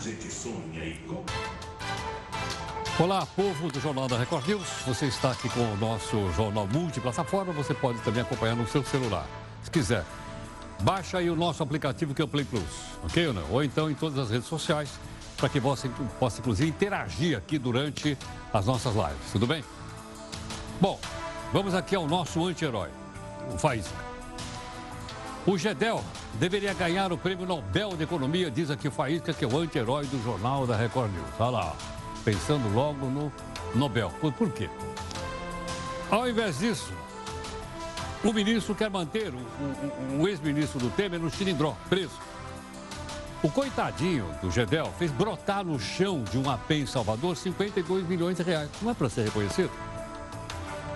gente sonha e. Olá, povo do Jornal da Record News. Você está aqui com o nosso jornal multiplataforma. Você pode também acompanhar no seu celular. Se quiser, baixa aí o nosso aplicativo que é o Play Plus, ok ou não? Ou então em todas as redes sociais, para que você possa, inclusive, interagir aqui durante as nossas lives. Tudo bem? Bom, vamos aqui ao nosso anti-herói, o Faísca. O Gedel deveria ganhar o prêmio Nobel de Economia, diz aqui Faísca, que é o anti-herói do jornal da Record News. Olha lá pensando logo no Nobel. Por, quê? Ao invés disso, o ministro quer manter o, o, o ex-ministro do Temer no Chilindró, preso. O coitadinho do Gedel fez brotar no chão de um AP em Salvador 52 milhões de reais. Não é para ser reconhecido?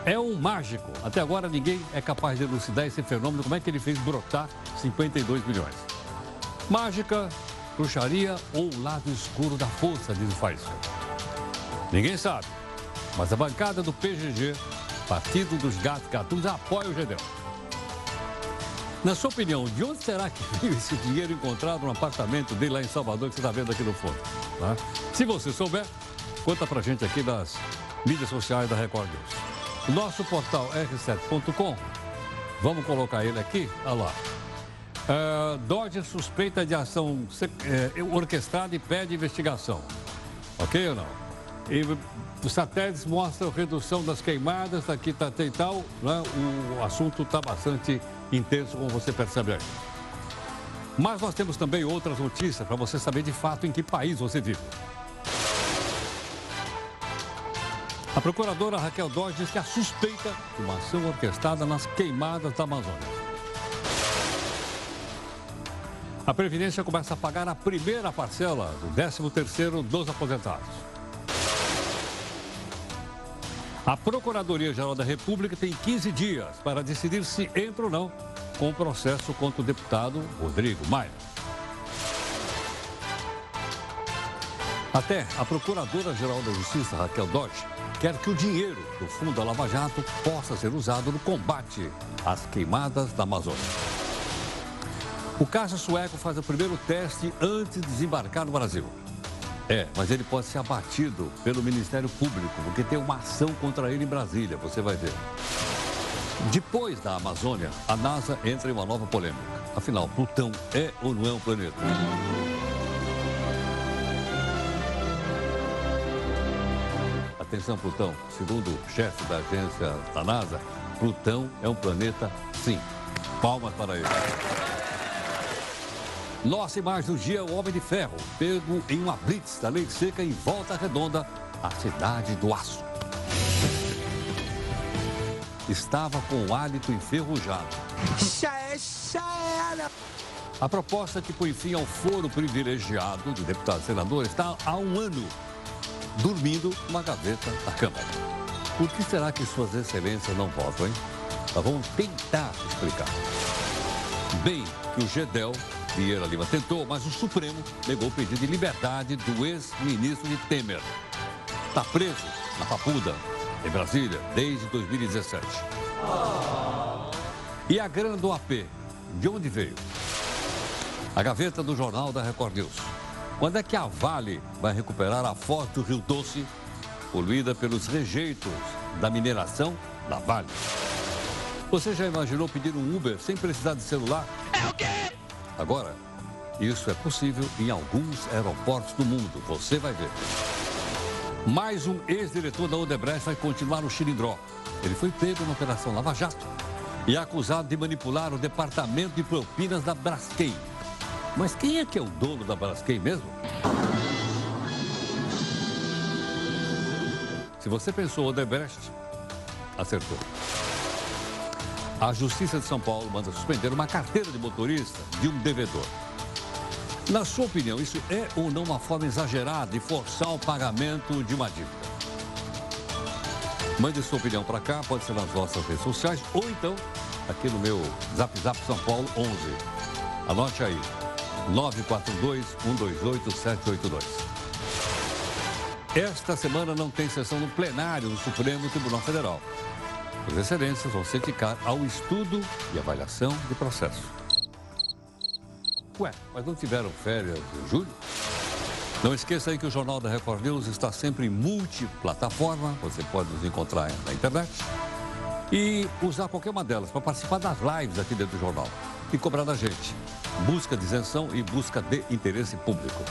É um mágico. Até agora ninguém é capaz de elucidar esse fenômeno. Como é que ele fez brotar 52 milhões? Mágica, bruxaria ou lado escuro da força, diz o Faísca. Ninguém sabe. Mas a bancada do PGG, Partido dos Gatos Gatunos, apoia o Gedel. Na sua opinião, de onde será que veio esse dinheiro encontrado no apartamento dele lá em Salvador, que você está vendo aqui no fundo? Tá? Se você souber, conta pra gente aqui das mídias sociais da Record News. Nosso portal r7.com, vamos colocar ele aqui, olha lá. Uh, Dodge suspeita de ação uh, orquestrada e pede investigação. Ok ou não? E os satélites mostram redução das queimadas, aqui está e tal, né? o assunto está bastante intenso, como você percebe aí. Mas nós temos também outras notícias para você saber de fato em que país você vive. Procuradora Raquel Dodge diz que a suspeita de uma ação orquestrada nas queimadas da Amazônia. A Previdência começa a pagar a primeira parcela do 13º dos aposentados. A Procuradoria-Geral da República tem 15 dias para decidir se entra ou não com o processo contra o deputado Rodrigo Maia. Até a Procuradora-Geral da Justiça, Raquel Dodge, quer que o dinheiro do Fundo da Lava Jato possa ser usado no combate às queimadas da Amazônia. O caça sueco faz o primeiro teste antes de desembarcar no Brasil. É, mas ele pode ser abatido pelo Ministério Público, porque tem uma ação contra ele em Brasília, você vai ver. Depois da Amazônia, a NASA entra em uma nova polêmica. Afinal, Plutão é ou não é um planeta? Atenção, Plutão. Segundo o chefe da agência da NASA, Plutão é um planeta, sim. Palmas para ele. Nossa imagem do dia, o Homem de Ferro, pego em uma blitz da lei seca em Volta Redonda, a cidade do aço. Estava com o hálito enferrujado. A proposta que põe fim ao foro privilegiado de deputado e senador está há um ano dormindo numa gaveta da Câmara. Por que será que suas excelências não votam, hein? Nós vamos tentar explicar. Bem que o GEDEL Vieira Lima tentou, mas o Supremo negou o pedido de liberdade do ex-ministro de Temer. Está preso na Papuda, em Brasília, desde 2017. E a grana do AP, de onde veio? A gaveta do jornal da Record News. Quando é que a Vale vai recuperar a foto do Rio Doce, poluída pelos rejeitos da mineração da Vale? Você já imaginou pedir um Uber sem precisar de celular? É o quê? Agora, isso é possível em alguns aeroportos do mundo, você vai ver. Mais um ex-diretor da Odebrecht vai continuar no Chilindró. Ele foi pego na Operação Lava Jato e é acusado de manipular o departamento de propinas da Braskem. Mas quem é que é o dono da Braskem mesmo? Se você pensou Odebrecht, acertou. A Justiça de São Paulo manda suspender uma carteira de motorista de um devedor. Na sua opinião, isso é ou não uma forma exagerada de forçar o pagamento de uma dívida? Mande sua opinião para cá, pode ser nas nossas redes sociais ou então aqui no meu Zap Zap São Paulo 11. Anote aí, 942-128-782. Esta semana não tem sessão no plenário do Supremo Tribunal Federal. As excelências vão se dedicar ao estudo e avaliação de processo. Ué, mas não tiveram férias em julho? Não esqueça aí que o Jornal da Record News está sempre em multiplataforma. Você pode nos encontrar na internet e usar qualquer uma delas para participar das lives aqui dentro do jornal e cobrar da gente. Busca de isenção e busca de interesse público.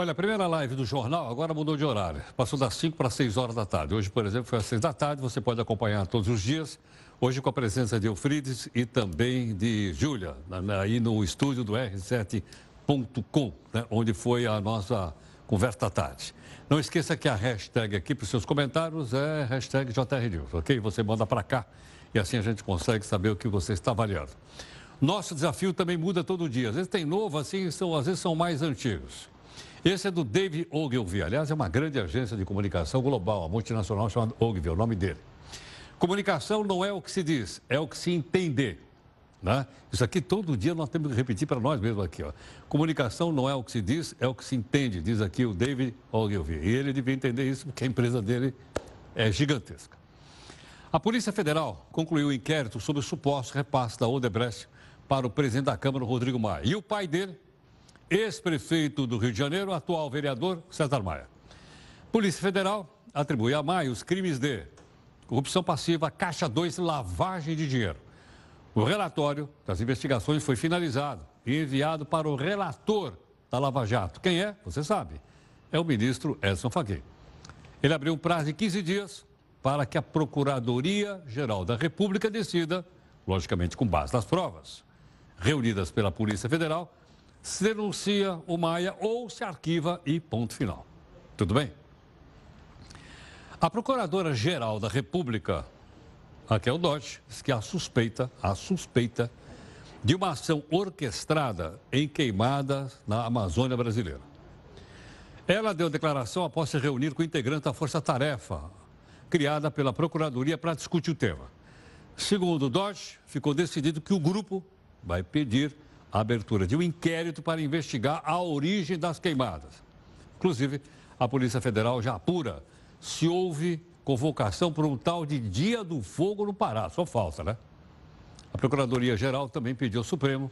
Olha, a primeira live do jornal agora mudou de horário. Passou das 5 para 6 horas da tarde. Hoje, por exemplo, foi às 6 da tarde. Você pode acompanhar todos os dias. Hoje com a presença de Eufrides e também de Júlia, aí no estúdio do R7.com, né, onde foi a nossa conversa da tarde. Não esqueça que a hashtag aqui para os seus comentários é hashtag JRNews, ok? Você manda para cá e assim a gente consegue saber o que você está avaliando. Nosso desafio também muda todo dia. Às vezes tem novo, assim, são, às vezes são mais antigos. Esse é do Dave Ogilvy. Aliás, é uma grande agência de comunicação global, a multinacional chamada Ogilvy, é o nome dele. Comunicação não é o que se diz, é o que se entender. Né? Isso aqui todo dia nós temos que repetir para nós mesmos aqui. Ó. Comunicação não é o que se diz, é o que se entende, diz aqui o David Ogilvy. E ele devia entender isso porque a empresa dele é gigantesca. A Polícia Federal concluiu o inquérito sobre o suposto repasse da Odebrecht para o presidente da Câmara, Rodrigo Maia. E o pai dele, ex-prefeito do Rio de Janeiro, atual vereador César Maia. Polícia Federal atribui a Maia os crimes de corrupção passiva, caixa 2 lavagem de dinheiro. O relatório das investigações foi finalizado e enviado para o relator da Lava Jato. Quem é? Você sabe. É o ministro Edson Fachin. Ele abriu um prazo de 15 dias para que a Procuradoria-Geral da República decida, logicamente com base nas provas reunidas pela Polícia Federal, se denuncia o Maia ou se arquiva e ponto final. Tudo bem? A Procuradora-Geral da República, Raquel Dodge, diz que há suspeita, há suspeita de uma ação orquestrada em queimadas na Amazônia brasileira. Ela deu declaração após se reunir com integrantes da Força Tarefa, criada pela Procuradoria para discutir o tema. Segundo Dodge, ficou decidido que o grupo vai pedir a abertura de um inquérito para investigar a origem das queimadas. Inclusive, a Polícia Federal já apura se houve convocação por um tal de Dia do Fogo no Pará. Só falsa, né? A Procuradoria-Geral também pediu ao Supremo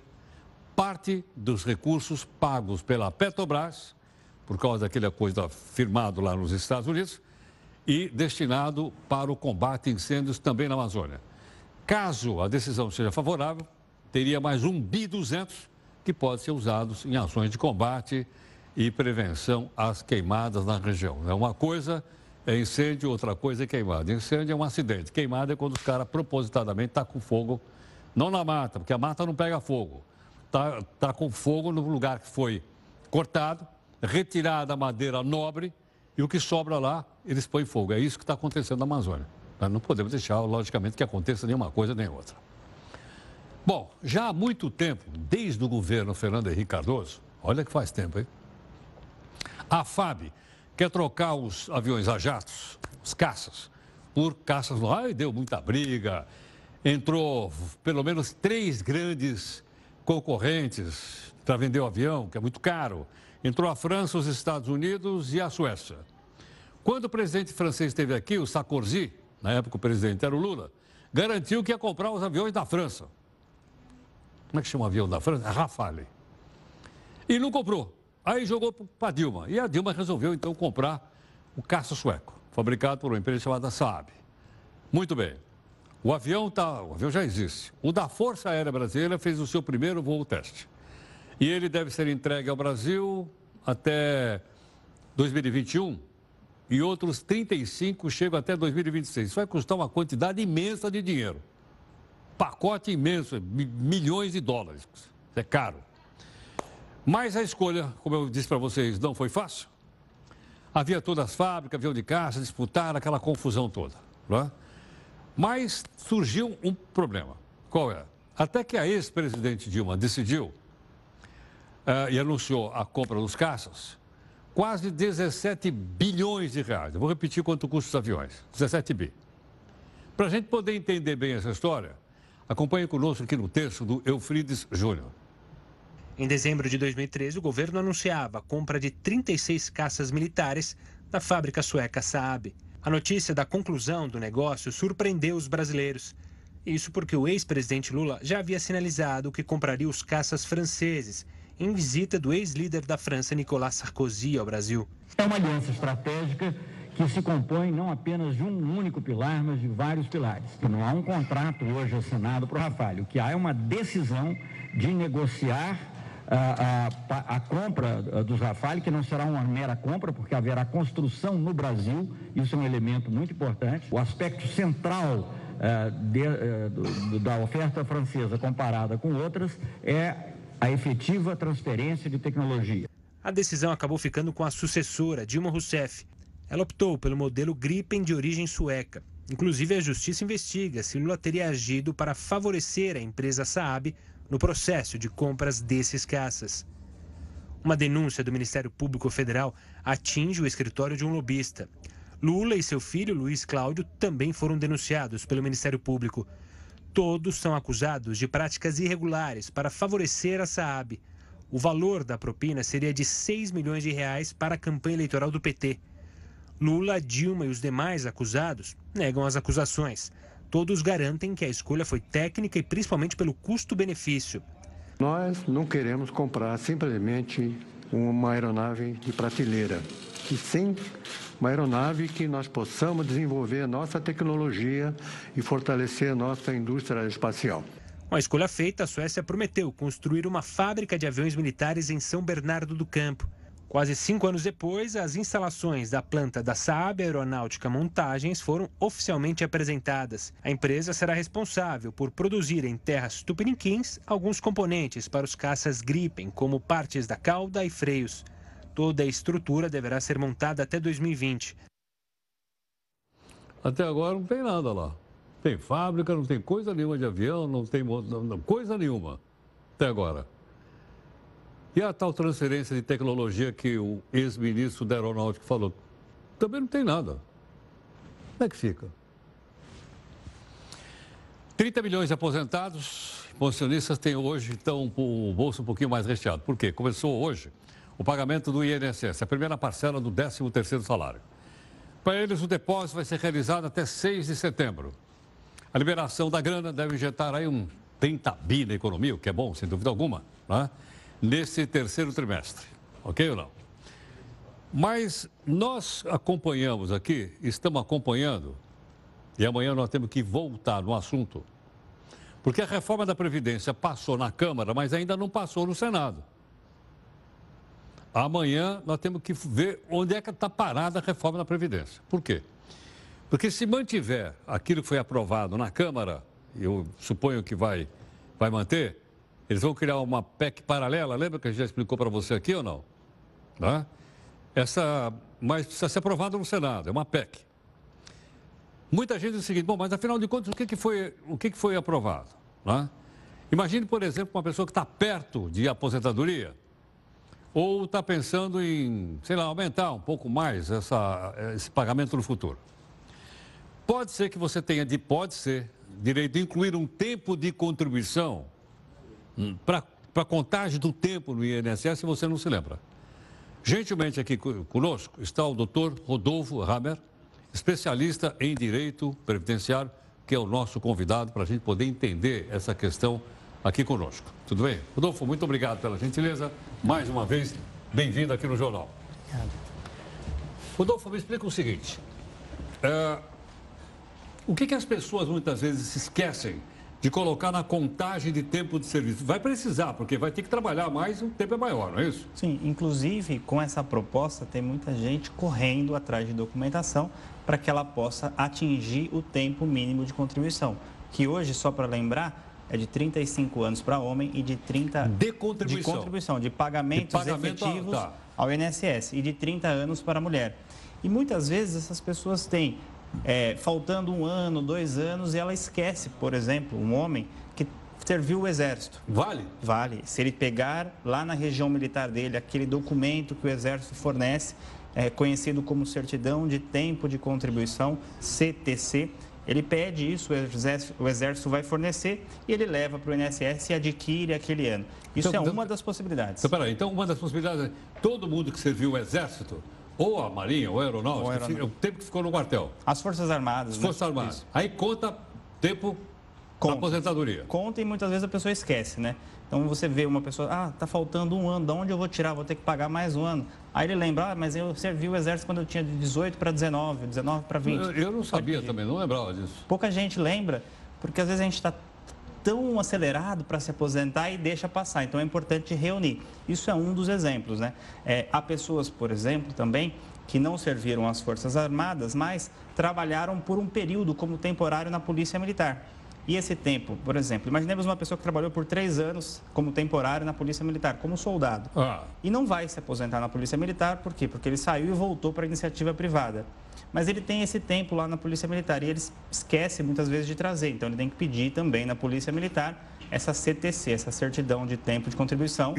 parte dos recursos pagos pela Petrobras, por causa daquela coisa firmado lá nos Estados Unidos, e destinado para o combate a incêndios também na Amazônia. Caso a decisão seja favorável, teria mais um bi 200 que pode ser usados em ações de combate e prevenção às queimadas na região. É uma coisa incêndio, outra coisa é queimada. Incêndio é um acidente. Queimada é quando os caras propositadamente tá com fogo, não na mata, porque a mata não pega fogo. Está tá com fogo no lugar que foi cortado, retirada a madeira nobre e o que sobra lá, eles põem fogo. É isso que está acontecendo na Amazônia. Nós não podemos deixar, logicamente, que aconteça nenhuma coisa nem outra. Bom, já há muito tempo, desde o governo Fernando Henrique Cardoso, olha que faz tempo, hein? A FAB quer trocar os aviões a jatos, os caças, por caças no ar e deu muita briga. Entrou pelo menos três grandes concorrentes para vender o avião, que é muito caro. Entrou a França, os Estados Unidos e a Suécia. Quando o presidente francês esteve aqui, o Sarkozy, na época o presidente era o Lula, garantiu que ia comprar os aviões da França. Como é que chama o avião da França? Rafale. E não comprou. Aí jogou para a Dilma. E a Dilma resolveu então comprar o caça sueco, fabricado por uma empresa chamada Saab. Muito bem. O avião, tá, o avião já existe. O da Força Aérea Brasileira fez o seu primeiro voo teste. E ele deve ser entregue ao Brasil até 2021 e outros 35 chegam até 2026. Isso vai custar uma quantidade imensa de dinheiro pacote imenso, milhões de dólares. Isso é caro. Mas a escolha, como eu disse para vocês, não foi fácil. Havia todas as fábricas, avião de caça, disputaram aquela confusão toda. É? Mas surgiu um problema. Qual é? Até que a ex-presidente Dilma decidiu uh, e anunciou a compra dos caças, quase 17 bilhões de reais. Eu vou repetir quanto custa os aviões: 17 bi. Para a gente poder entender bem essa história, Acompanhe conosco aqui no texto do Eufrides Júnior. Em dezembro de 2013, o governo anunciava a compra de 36 caças militares da fábrica sueca Saab. A notícia da conclusão do negócio surpreendeu os brasileiros. Isso porque o ex-presidente Lula já havia sinalizado que compraria os caças franceses em visita do ex-líder da França, Nicolas Sarkozy, ao Brasil. É uma aliança estratégica que se compõe não apenas de um único pilar, mas de vários pilares. Não há um contrato hoje assinado para o Rafale. O que há é uma decisão de negociar a, a, a, compra dos Rafale, que não será uma mera compra, porque haverá construção no Brasil, isso é um elemento muito importante. O aspecto central uh, de, uh, do, da oferta francesa comparada com outras é a efetiva transferência de tecnologia. A decisão acabou ficando com a sucessora, Dilma Rousseff. Ela optou pelo modelo Gripen de origem sueca. Inclusive, a justiça investiga se Lula teria agido para favorecer a empresa Saab no processo de compras desses caças. Uma denúncia do Ministério Público Federal atinge o escritório de um lobista. Lula e seu filho, Luiz Cláudio, também foram denunciados pelo Ministério Público. Todos são acusados de práticas irregulares para favorecer a Saab. O valor da propina seria de 6 milhões de reais para a campanha eleitoral do PT. Lula, Dilma e os demais acusados negam as acusações. Todos garantem que a escolha foi técnica e principalmente pelo custo-benefício. Nós não queremos comprar simplesmente uma aeronave de prateleira, e sim uma aeronave que nós possamos desenvolver nossa tecnologia e fortalecer nossa indústria espacial. Com a escolha feita, a Suécia prometeu construir uma fábrica de aviões militares em São Bernardo do Campo. Quase cinco anos depois, as instalações da planta da Saab Aeronáutica Montagens foram oficialmente apresentadas. A empresa será responsável por produzir em terras tupiniquins alguns componentes para os caças Gripen, como partes da cauda e freios. Toda a estrutura deverá ser montada até 2020. Até agora não tem nada lá. Tem fábrica, não tem coisa nenhuma de avião, não tem coisa nenhuma. Até agora. E a tal transferência de tecnologia que o ex-ministro da Aeronáutica falou? Também não tem nada. Como é que fica? 30 milhões de aposentados, pensionistas têm hoje, então, o bolso um pouquinho mais recheado. Por quê? Começou hoje o pagamento do INSS, a primeira parcela do 13º salário. Para eles, o depósito vai ser realizado até 6 de setembro. A liberação da grana deve injetar aí um 30 bi na economia, o que é bom, sem dúvida alguma. Né? Nesse terceiro trimestre. Ok ou não? Mas nós acompanhamos aqui, estamos acompanhando, e amanhã nós temos que voltar no assunto, porque a reforma da Previdência passou na Câmara, mas ainda não passou no Senado. Amanhã nós temos que ver onde é que está parada a reforma da Previdência. Por quê? Porque se mantiver aquilo que foi aprovado na Câmara, eu suponho que vai, vai manter, eles vão criar uma PEC paralela, lembra que a gente já explicou para você aqui ou não? Tá? Essa, mas precisa ser aprovada no Senado, é uma PEC. Muita gente diz o seguinte, bom, mas afinal de contas, o que, que, foi, o que, que foi aprovado? Tá? Imagine, por exemplo, uma pessoa que está perto de aposentadoria ou está pensando em, sei lá, aumentar um pouco mais essa, esse pagamento no futuro. Pode ser que você tenha, de, pode ser, direito de incluir um tempo de contribuição para a contagem do tempo no INSS, você não se lembra. Gentilmente aqui conosco está o doutor Rodolfo Hammer, especialista em direito previdenciário, que é o nosso convidado para a gente poder entender essa questão aqui conosco. Tudo bem? Rodolfo, muito obrigado pela gentileza. Mais uma vez, bem-vindo aqui no Jornal. Obrigado. Rodolfo, me explica o seguinte. É, o que, que as pessoas muitas vezes se esquecem de colocar na contagem de tempo de serviço. Vai precisar, porque vai ter que trabalhar mais e o tempo é maior, não é isso? Sim, inclusive com essa proposta tem muita gente correndo atrás de documentação para que ela possa atingir o tempo mínimo de contribuição, que hoje, só para lembrar, é de 35 anos para homem e de 30 de contribuição, de, contribuição, de pagamentos de pagamento, efetivos tá. ao INSS e de 30 anos para mulher. E muitas vezes essas pessoas têm é, faltando um ano, dois anos, e ela esquece, por exemplo, um homem que serviu o exército. Vale? Vale. Se ele pegar lá na região militar dele aquele documento que o exército fornece, é, conhecido como certidão de tempo de contribuição, CTC, ele pede isso, o exército, o exército vai fornecer e ele leva para o INSS e adquire aquele ano. Isso então, é uma então, das possibilidades. Então, peraí, então uma das possibilidades é todo mundo que serviu o exército ou a Marinha, ou a Aeronáutica, Ou Aeronáutica. o tempo que ficou no quartel. As Forças Armadas. As né? Forças Armadas. Isso. Aí conta tempo da Conta. aposentadoria. Conta e muitas vezes a pessoa esquece, né? Então você vê uma pessoa, ah, tá faltando um ano, de onde eu vou tirar? Vou ter que pagar mais um ano. Aí ele lembra, ah, mas eu servi o exército quando eu tinha de 18 para 19, 19 para 20. Eu, eu não sabia também, não lembrava disso. Pouca gente lembra, porque às vezes a gente está tão acelerado para se aposentar e deixa passar. Então é importante reunir. Isso é um dos exemplos, né? É, há pessoas, por exemplo, também que não serviram às Forças Armadas, mas trabalharam por um período como temporário na Polícia Militar. E esse tempo, por exemplo, imaginemos uma pessoa que trabalhou por três anos como temporário na Polícia Militar, como soldado. Ah, E não vai se aposentar na Polícia Militar, por quê? Porque ele saiu e voltou para a iniciativa privada. Mas ele tem esse tempo lá na Polícia Militar e ele esquece muitas vezes de trazer. Então ele tem que pedir também na Polícia Militar essa CTC, essa certidão de tempo de contribuição.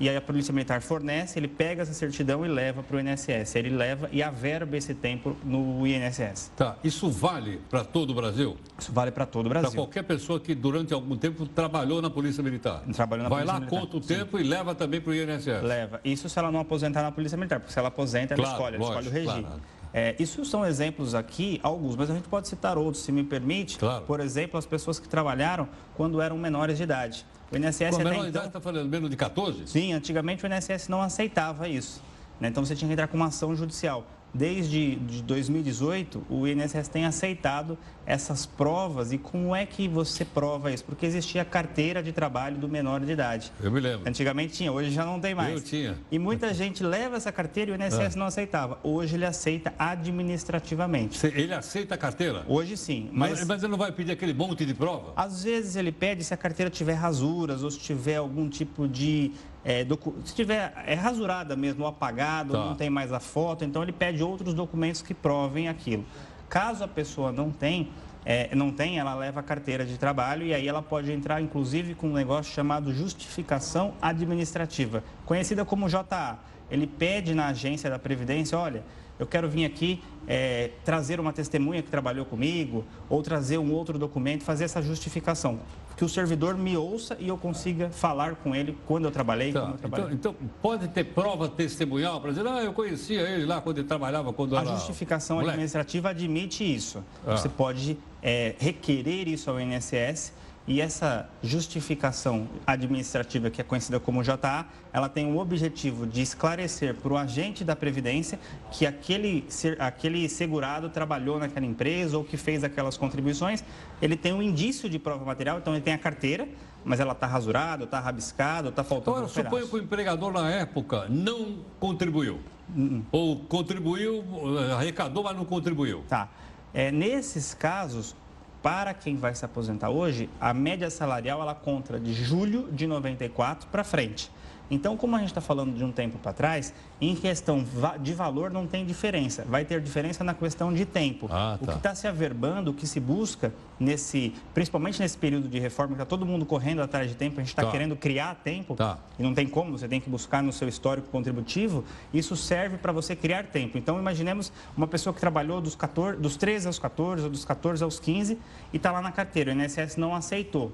E aí a Polícia Militar fornece, ele pega essa certidão e leva para o INSS. Ele leva e averba esse tempo no INSS. tá. Isso vale para todo o Brasil? Isso vale para todo o Para Brasil. qualquer pessoa que durante algum tempo trabalhou na Polícia Militar. Trabalhou na Vai Polícia lá, Militar, conta o sim. tempo e leva também para o INSS. Leva. Isso se ela não aposentar na Polícia Militar, porque se ela aposenta, ela Claro, escolhe, ela lógico, escolhe o regime. claro. É, isso são exemplos aqui, alguns, mas a gente pode citar outros, se me permite. Claro. Por exemplo, as pessoas que trabalharam quando eram menores de idade. O INSS Com a até menor então... idade está falando menos de 14? Sim, antigamente o INSS não aceitava isso. né? Então você tinha que entrar com uma ação judicial. Desde de 2018, o INSS tem aceitado essas provas. E como é que você prova isso? Porque existia a carteira de trabalho do menor de idade. Eu me lembro. Antigamente tinha, hoje já não tem mais. Eu tinha. E muita gente leva essa carteira e o INSS não aceitava. Hoje ele aceita administrativamente. Ele aceita a carteira? Hoje sim, Mas, mas mas ele não vai pedir aquele monte de prova? às vezes ele pede se a carteira tiver rasuras ou se tiver algum tipo de. é, docu- se tiver é rasurada mesmo, ou apagado, Tá. não tem mais a foto, então ele pede outros documentos que provem aquilo. Caso a pessoa não tem, é, não tem, ela leva a carteira de trabalho e aí ela pode entrar, inclusive, com um negócio chamado justificação administrativa, conhecida como JA. Ele pede na agência da Previdência, olha, eu quero vir aqui é, trazer uma testemunha que trabalhou comigo, ou trazer um outro documento, fazer essa justificação. Que o servidor me ouça e eu consiga falar com ele quando eu trabalhei, Tá, como eu trabalhei. Então, então, pode ter prova testemunhal para dizer, ah, eu conhecia ele lá quando ele trabalhava, quando A justificação moleque." administrativa admite isso. Ah. Você pode é, requerer isso ao INSS e essa justificação administrativa, que é conhecida como JA, ela tem o objetivo de esclarecer para o agente da Previdência que aquele, aquele segurado trabalhou naquela empresa ou que fez aquelas contribuições. Ele tem um indício de prova material, então ele tem a carteira, mas ela está rasurada, está rabiscada, está faltando Agora, um suponho que o empregador na época não contribuiu. Hum, Ou contribuiu, eh, arrecadou, mas não contribuiu. Tá. É, nesses casos, para quem vai se aposentar hoje, a média salarial ela conta de julho de 94 para frente. Então, como a gente está falando de um tempo para trás, em questão de valor não tem diferença. Vai ter diferença na questão de tempo. Ah, O tá. que está se averbando, o que se busca, nesse, principalmente nesse período de reforma, que está todo mundo correndo atrás de tempo, a gente está Tá. querendo criar tempo, Tá. e não tem como, você tem que buscar no seu histórico contributivo, isso serve para você criar tempo. Então, imaginemos uma pessoa que trabalhou dos, 14, dos 13 aos 14, ou dos 14 aos 15, e está lá na carteira, o INSS não aceitou.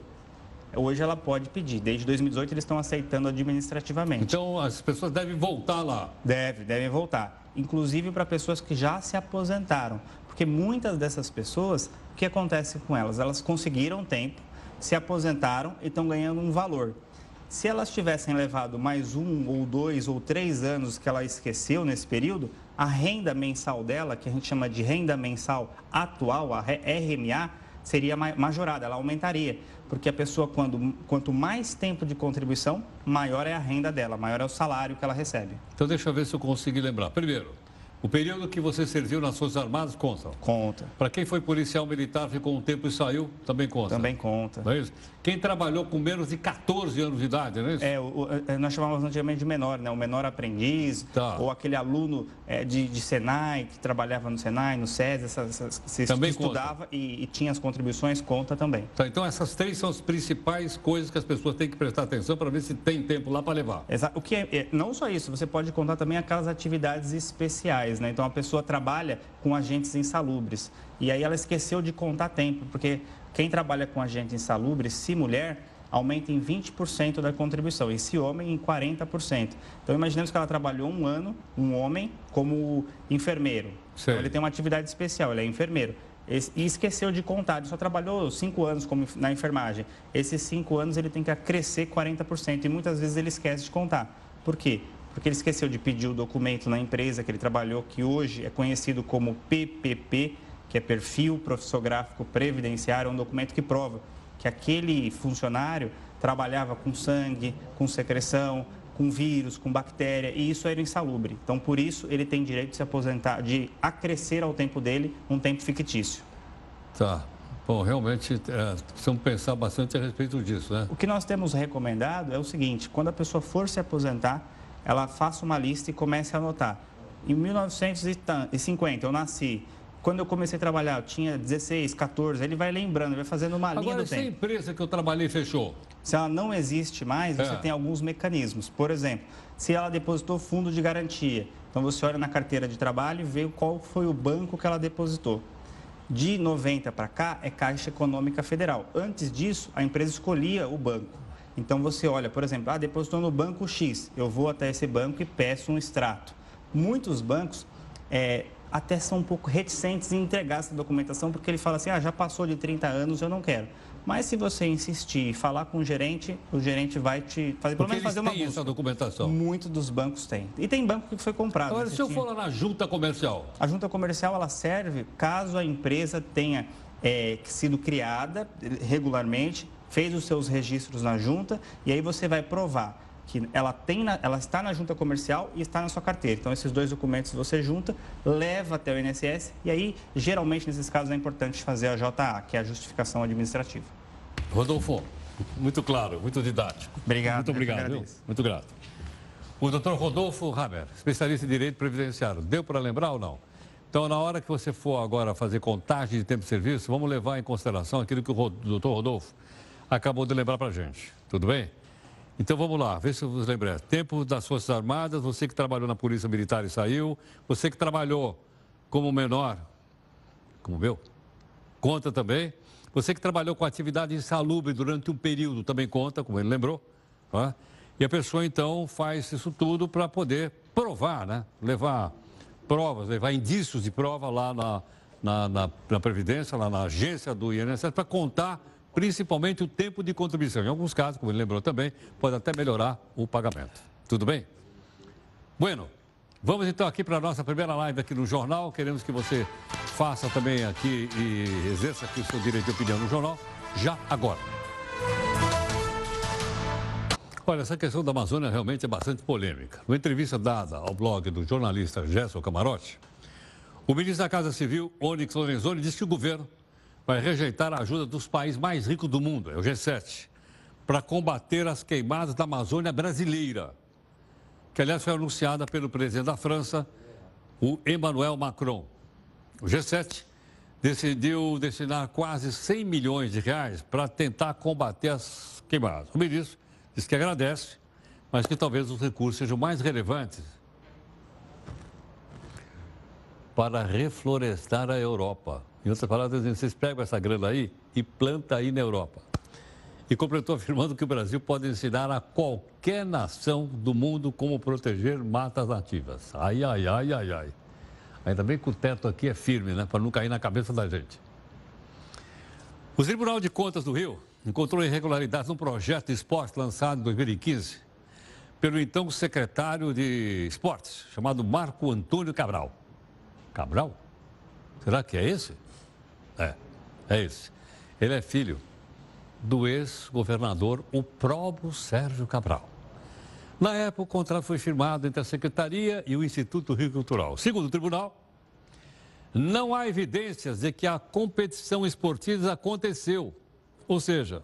Hoje ela pode pedir. Desde 2018 eles estão aceitando administrativamente. Então, as pessoas devem voltar lá. Deve, devem voltar. Inclusive para pessoas que já se aposentaram. Porque muitas dessas pessoas, o que acontece com elas? Elas conseguiram tempo, se aposentaram e estão ganhando um valor. Se elas tivessem levado mais um ou dois ou três anos que ela esqueceu nesse período, a renda mensal dela, que a gente chama de renda mensal atual, a RMA, seria ma- majorada, ela aumentaria. Porque a pessoa, quando, quanto mais tempo de contribuição, maior é a renda dela, maior é o salário que ela recebe. Então, deixa eu ver se eu consegui lembrar. Primeiro, o período que você serviu nas Forças Armadas consta. Conta. Para quem foi policial militar, ficou um tempo e saiu, também consta. Também conta. Não é isso? Quem trabalhou com menos de 14 anos de idade, não é isso? É, o- o- nós chamávamos antigamente de menor, né? O menor aprendiz, Tá. ou aquele aluno é, de, de Senai, que trabalhava no Senai, no SES, essas, essas, que Também estudava e, e tinha as contribuições, conta também. Tá, então, essas três são as principais coisas que as pessoas têm que prestar atenção para ver se tem tempo lá para levar. Exa- O que é, é, não só isso, você pode contar também aquelas atividades especiais, né? Então a pessoa trabalha com agentes insalubres e aí ela esqueceu de contar tempo, porque quem trabalha com agente insalubre, se mulher, aumenta em 20% da contribuição, esse homem em 40%. Então, imaginemos que ela trabalhou um ano, um homem, como enfermeiro. Então, ele tem uma atividade especial, ele é enfermeiro. E esqueceu de contar, ele só trabalhou cinco anos como na enfermagem. Esses cinco anos ele tem que crescer 40% e muitas vezes ele esquece de contar. Por quê? Porque ele esqueceu de pedir o documento na empresa que ele trabalhou, que hoje é conhecido como PPP, que é Perfil Profissográfico Previdenciário, é um documento que prova que aquele funcionário trabalhava com sangue, com secreção, com vírus, com bactéria, e isso era insalubre. Então, por isso, ele tem direito de se aposentar, de acrescer ao tempo dele um tempo fictício. Tá. Bom, realmente, é, precisamos pensar bastante a respeito disso, né? O que nós temos recomendado é o seguinte, quando a pessoa for se aposentar, ela faça uma lista e comece a anotar. Em 1950, eu nasci, quando eu comecei a trabalhar, eu tinha 16, 14, ele vai lembrando, vai fazendo uma Agora, linha do tempo. Agora, empresa que eu trabalhei fechou? Se ela não existe mais, você é. tem alguns mecanismos. Por exemplo, se ela depositou fundo de garantia, então você olha na carteira de trabalho e vê qual foi o banco que ela depositou. De 90 para cá é Caixa Econômica Federal. Antes disso, a empresa escolhia o banco. Então você olha, por exemplo, ah, depositou no banco X, eu vou até esse banco e peço um extrato. Muitos bancos é, até são um pouco reticentes em entregar essa documentação, porque ele fala assim, ah, já passou de 30 anos, eu não quero. Mas se você insistir e falar com o gerente, o gerente vai te fazer, pelo menos fazer uma busca. essa documentação. Muitos dos bancos têm. E tem banco que foi comprado. Agora, se eu for lá na junta comercial? A junta comercial, ela serve caso a empresa tenha é, sido criada regularmente, fez os seus registros na junta, e aí você vai provar que ela, tem na, ela está na junta comercial e está na sua carteira. Então, esses dois documentos você junta, leva até o INSS e aí, geralmente, nesses casos, é importante fazer a JA, que é a justificação administrativa. Rodolfo, muito claro, muito didático. Obrigado. Muito obrigado. Muito grato. O doutor Rodolfo Haber, especialista em direito previdenciário, deu para lembrar ou não? Então, na hora que você for agora fazer contagem de tempo de serviço, vamos levar em consideração aquilo que o doutor Rodolfo acabou de lembrar para a gente. Tudo bem? Então vamos lá, vê se eu vos lembrei. Tempo das Forças Armadas, você que trabalhou na Polícia Militar e saiu, você que trabalhou como menor, como meu, conta também. Você que trabalhou com atividade insalubre durante um período também conta, como ele lembrou. Tá? E a pessoa então faz isso tudo para poder provar, né? levar provas, levar indícios de prova lá na, na, na, na Previdência, lá na agência do INSS, para contar principalmente o tempo de contribuição. Em alguns casos, como ele lembrou também, pode até melhorar o pagamento. Tudo bem? Bueno, vamos então aqui para a nossa primeira live aqui no jornal. Queremos que você faça também aqui e exerça aqui o seu direito de opinião no jornal, já agora. Olha, essa questão da Amazônia realmente é bastante polêmica. Numa entrevista dada ao blog do jornalista Gerson Camarote, o ministro da Casa Civil, Onyx Lorenzoni, disse que o governo vai rejeitar a ajuda dos países mais ricos do mundo, é o G7, para combater as queimadas da Amazônia brasileira, que aliás foi anunciada pelo presidente da França, o Emmanuel Macron. O G7 decidiu destinar quase 100 milhões de reais para tentar combater as queimadas. O ministro disse que agradece, mas que talvez os recursos sejam mais relevantes para reflorestar a Europa. Em outras palavras, vocês pegam essa grana aí e planta aí na Europa. E completou afirmando que o Brasil pode ensinar a qualquer nação do mundo como proteger matas nativas. Ai, ai, ai, ai, ai. Ainda bem que o teto aqui é firme, né? Para não cair na cabeça da gente. O Tribunal de Contas do Rio encontrou irregularidades no projeto de esporte lançado em 2015 pelo então secretário de Esportes, chamado Marco Antônio Cabral. Cabral? Será que é esse? É, é esse. Ele é filho do ex-governador, o próprio Sérgio Cabral. Na época, o contrato foi firmado entre a Secretaria e o Instituto Rio Cultural. Segundo o tribunal, não há evidências de que a competição esportiva aconteceu. Ou seja,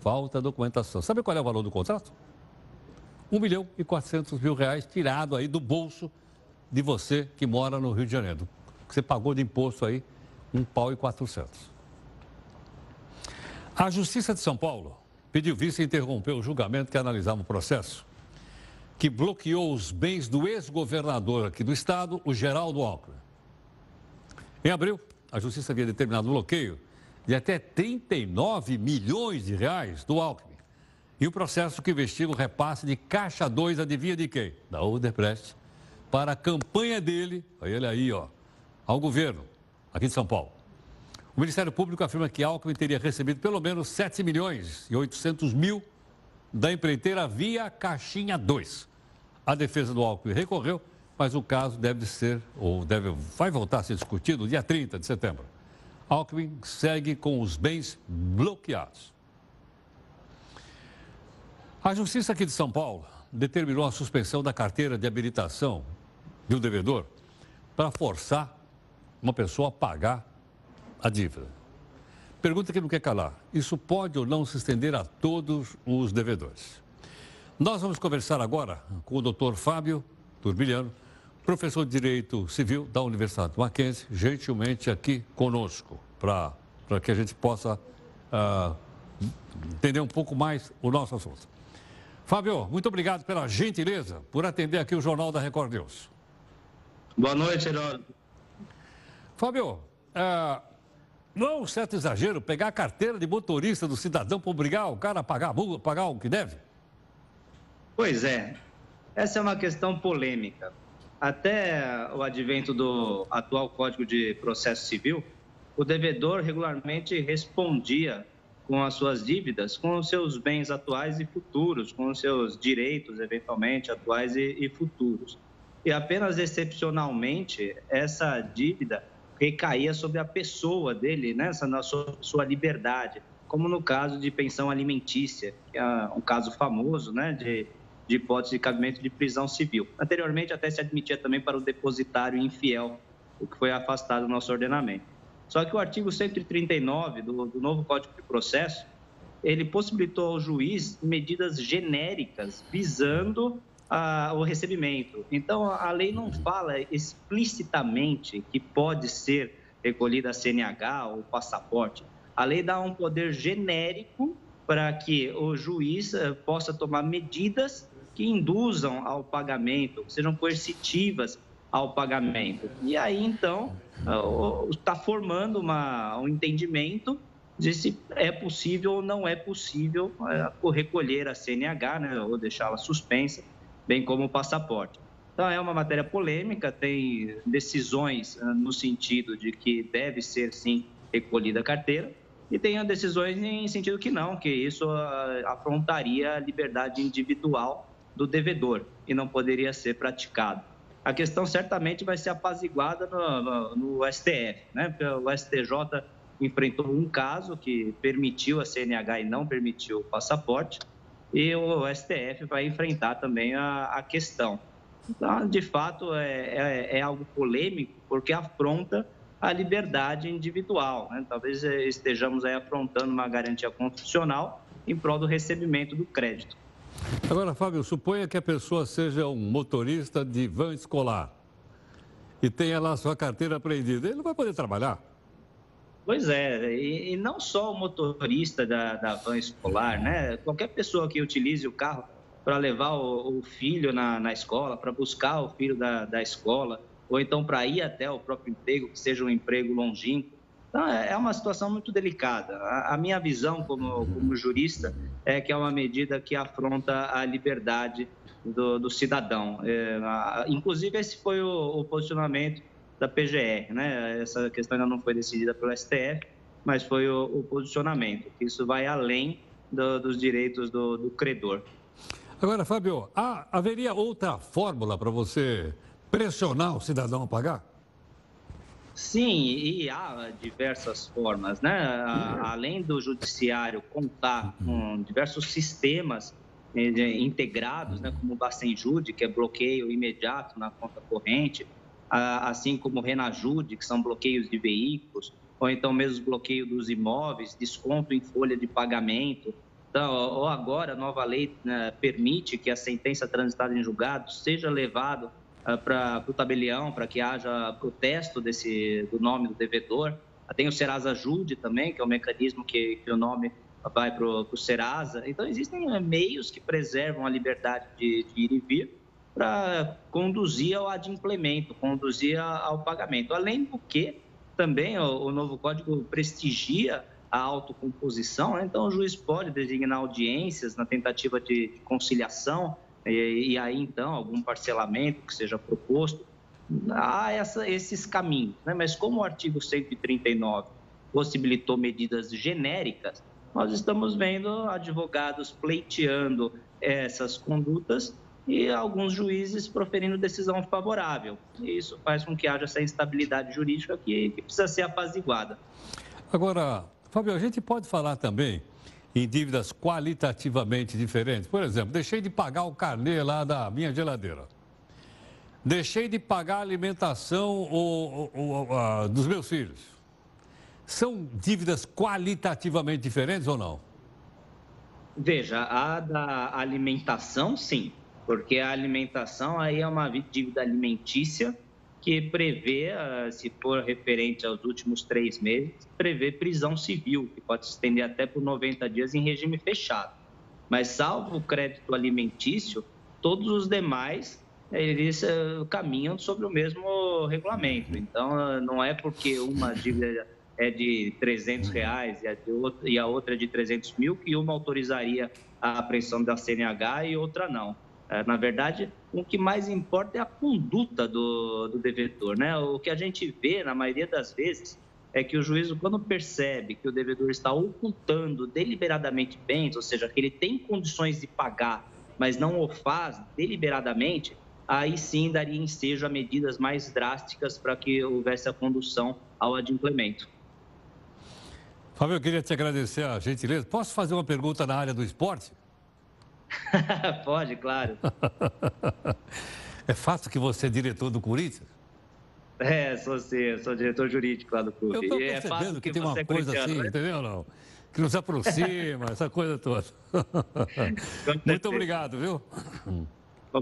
falta documentação. Sabe qual é o valor do contrato? 1 milhão e 400 mil reais tirado aí do bolso de você que mora no Rio de Janeiro. Que você pagou de imposto aí um pau e quatrocentos. A Justiça de São Paulo pediu vista e interrompeu o julgamento que analisava o processo que bloqueou os bens do ex-governador aqui do estado, o Geraldo Alckmin. Em abril, a Justiça havia determinado o bloqueio de até 39 milhões de reais do Alckmin E o processo que investiga o repasse de Caixa 2, adivinha de quem? Da Odebrecht, para a campanha dele, olha ele aí, ó, ao governo, aqui de São Paulo. O Ministério Público afirma que Alckmin teria recebido pelo menos 7 milhões e 800 mil da empreiteira via Caixinha 2. A defesa do Alckmin recorreu, mas o caso deve ser, ou deve, vai voltar a ser discutido dia 30 de setembro. Alckmin segue com os bens bloqueados. A Justiça aqui de São Paulo determinou a suspensão da carteira de habilitação de um devedor para forçar uma pessoa pagar a dívida. Pergunta que não quer calar: isso pode ou não se estender a todos os devedores? Nós vamos conversar agora com o doutor Fábio Turbilhano, professor de Direito Civil da Universidade Mackenzie, gentilmente aqui conosco, para que a gente possa uh, entender um pouco mais o nosso assunto. Fábio, muito obrigado pela gentileza por atender aqui o Jornal da Record News. Boa noite, Heródoto. Fábio, é, não é um certo exagero pegar a carteira de motorista do cidadão para obrigar o cara a pagar, a pagar o que deve? Pois é. Essa é uma questão polêmica. Até o advento do atual Código de Processo Civil, o devedor regularmente respondia com as suas dívidas, com os seus bens atuais e futuros, com os seus direitos, eventualmente, atuais e, e futuros. E apenas excepcionalmente, essa dívida recaía sobre a pessoa dele, né? na sua, sua liberdade, como no caso de pensão alimentícia, que é um caso famoso né? de, de hipótese de cabimento de prisão civil. Anteriormente, até se admitia também para o depositário infiel, o que foi afastado do nosso ordenamento. Só que o artigo 139 do, do novo Código de Processo, ele possibilitou ao juiz medidas genéricas visando a, o recebimento. Então, a lei não fala explicitamente que pode ser recolhida a CNH ou passaporte. A lei dá um poder genérico para que o juiz eh, possa tomar medidas que induzam ao pagamento, sejam coercitivas ao pagamento. E aí, então, está formando uma, um entendimento de se é possível ou não é possível é, recolher a CNH, né, ou deixá-la suspensa, bem como o passaporte. Então, é uma matéria polêmica, tem decisões é, no sentido de que deve ser, sim, recolhida a carteira, e tem decisões em sentido que não, que isso é, afrontaria a liberdade individual do devedor e não poderia ser praticado a questão certamente vai ser apaziguada no, no, no STF, né? O STJ enfrentou um caso que permitiu a CNH e não permitiu o passaporte, e o STF vai enfrentar também a, a questão. Então, de fato, é, é, é, algo polêmico, porque afronta a liberdade individual. Né? Talvez estejamos aí afrontando uma garantia constitucional em prol do recebimento do crédito. Agora, Fábio, suponha que a pessoa seja um motorista de van escolar e tenha lá sua carteira apreendida. Ele não vai poder trabalhar. Pois é, e, não só o motorista da, da van escolar, né? Qualquer pessoa que utilize o carro para levar o, o, filho na, na escola, para buscar o filho da, da escola, ou então para ir até o próprio emprego, que seja um emprego longínquo, então, é, é uma situação muito delicada. A, minha visão como, como jurista é que é uma medida que afronta a liberdade do, do cidadão. É, inclusive, esse foi o, o, posicionamento da PGR. Né? Essa questão ainda não foi decidida pelo STF, mas foi o, o posicionamento. Isso vai além do, dos direitos do, do credor. Agora, Fábio, há, haveria outra fórmula para você pressionar o cidadão a pagar? Sim, e há diversas formas, né? Além do judiciário contar com diversos sistemas eh, integrados, né, como o Bacenjude, que é bloqueio imediato na conta corrente, assim como Renajude, que são bloqueios de veículos, ou então mesmo bloqueio dos imóveis, desconto em folha de pagamento. Então, ou agora a nova lei né, permite que a sentença transitada em julgado seja levada ah, para o tabelião, para que haja protesto desse, do nome do devedor. Tem o Serasa Jude também, que é o um mecanismo que, que, o nome vai para o Serasa. Então, existem né, meios que preservam a liberdade de, de ir e vir para conduzir ao adimplemento, conduzir ao pagamento. Além do que, também o, novo código prestigia a autocomposição, né? então o juiz pode designar audiências na tentativa de conciliação e, e aí então algum parcelamento que seja proposto. Há essa, esses caminhos, né? mas como o artigo 139 possibilitou medidas genéricas, nós estamos vendo advogados pleiteando essas condutas e alguns juízes proferindo decisão favorável. E isso faz com que haja essa instabilidade jurídica que, que precisa ser apaziguada. Agora, Fábio, a gente pode falar também em dívidas qualitativamente diferentes. Por exemplo, deixei de pagar o carnê lá da minha geladeira. Deixei de pagar a alimentação ou, ou, ou, a, dos meus filhos. São dívidas qualitativamente diferentes ou não? Veja, a da alimentação, sim porque a alimentação aí é uma dívida alimentícia que prevê, ah, se for referente aos últimos três meses, prevê prisão civil, que pode se estender até por 90 dias em regime fechado. Mas, salvo o crédito alimentício, todos os demais eles ah, caminham sobre o mesmo regulamento. Então, ah, não é porque uma dívida é de 300 reais e a, outra, e a outra é de 300 mil que uma autorizaria a apreensão da CNH e outra não. É, na verdade, o que mais importa é a conduta do, do devedor. Né? O que a gente vê, na maioria das vezes, é que o juízo, quando percebe que o devedor está ocultando deliberadamente bens, ou seja, que ele tem condições de pagar, mas não o faz deliberadamente, aí sim daria ensejo a medidas mais drásticas para que houvesse a condução ao adimplemento. Fábio, eu queria te agradecer a gentileza. Posso fazer uma pergunta na área do esporte? Pode, claro. é fácil que você é diretor do Corinthians? É, sou sim, sou diretor jurídico lá do clube. Eu estou é percebendo é que, tem uma coisa assim, né? entendeu não? Que nos aproxima, essa coisa toda. Muito obrigado, viu?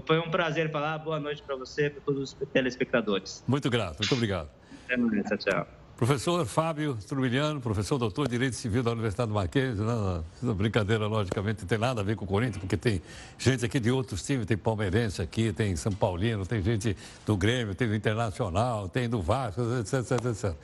Foi um prazer falar. Boa noite para você e para todos os telespectadores. Muito grato, muito obrigado. Até mais, tchau, tchau. Professor Fábio Trumiliano, professor doutor de Direito Civil da Universidade do Mackenzie, não, não, brincadeira, logicamente, não tem nada a ver com o Corinthians, porque tem gente aqui de outros times, tem palmeirense aqui, tem São Paulino, tem gente do Grêmio, tem do Internacional, tem do Vasco, etc, etc, etc.